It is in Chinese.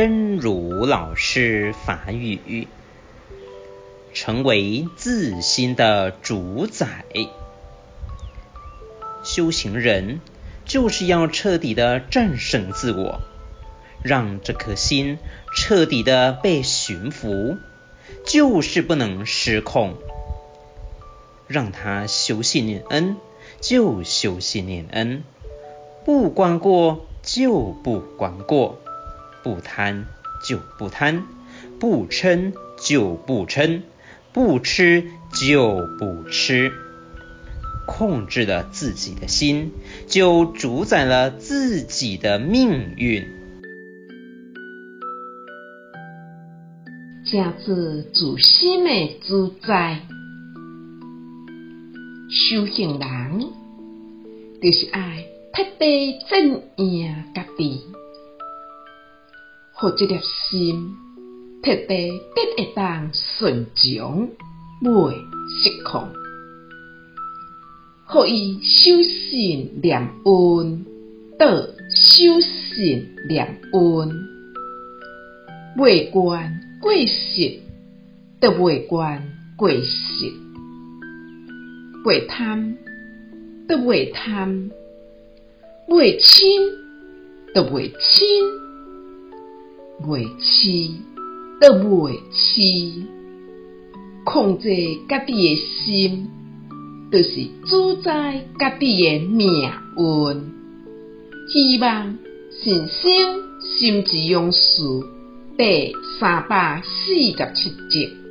真如老师法语，成为自心的主宰。修行人就是要彻底的战胜自我，让这颗心彻底的被驯服，就是不能失控。让他修信念恩，就修信念恩；不关过，就不观过；不贪，就不贪；不嗔，就不嗔；不吃，就不吃。控制了自己的心，就主宰了自己的命运。正做自心的主宰。修行人就是爱彻底镇压家己，互这粒心彻底得会当顺从，袂失控，互伊修信念恩，得修信念恩，袂观过失，得袂观过失。袂贪，得袂贪；袂嗔，得袂瞋；袂痴，得袂痴。控制家己诶心，就是主宰家己诶命运。希望新生心智勇士第三百四十七集。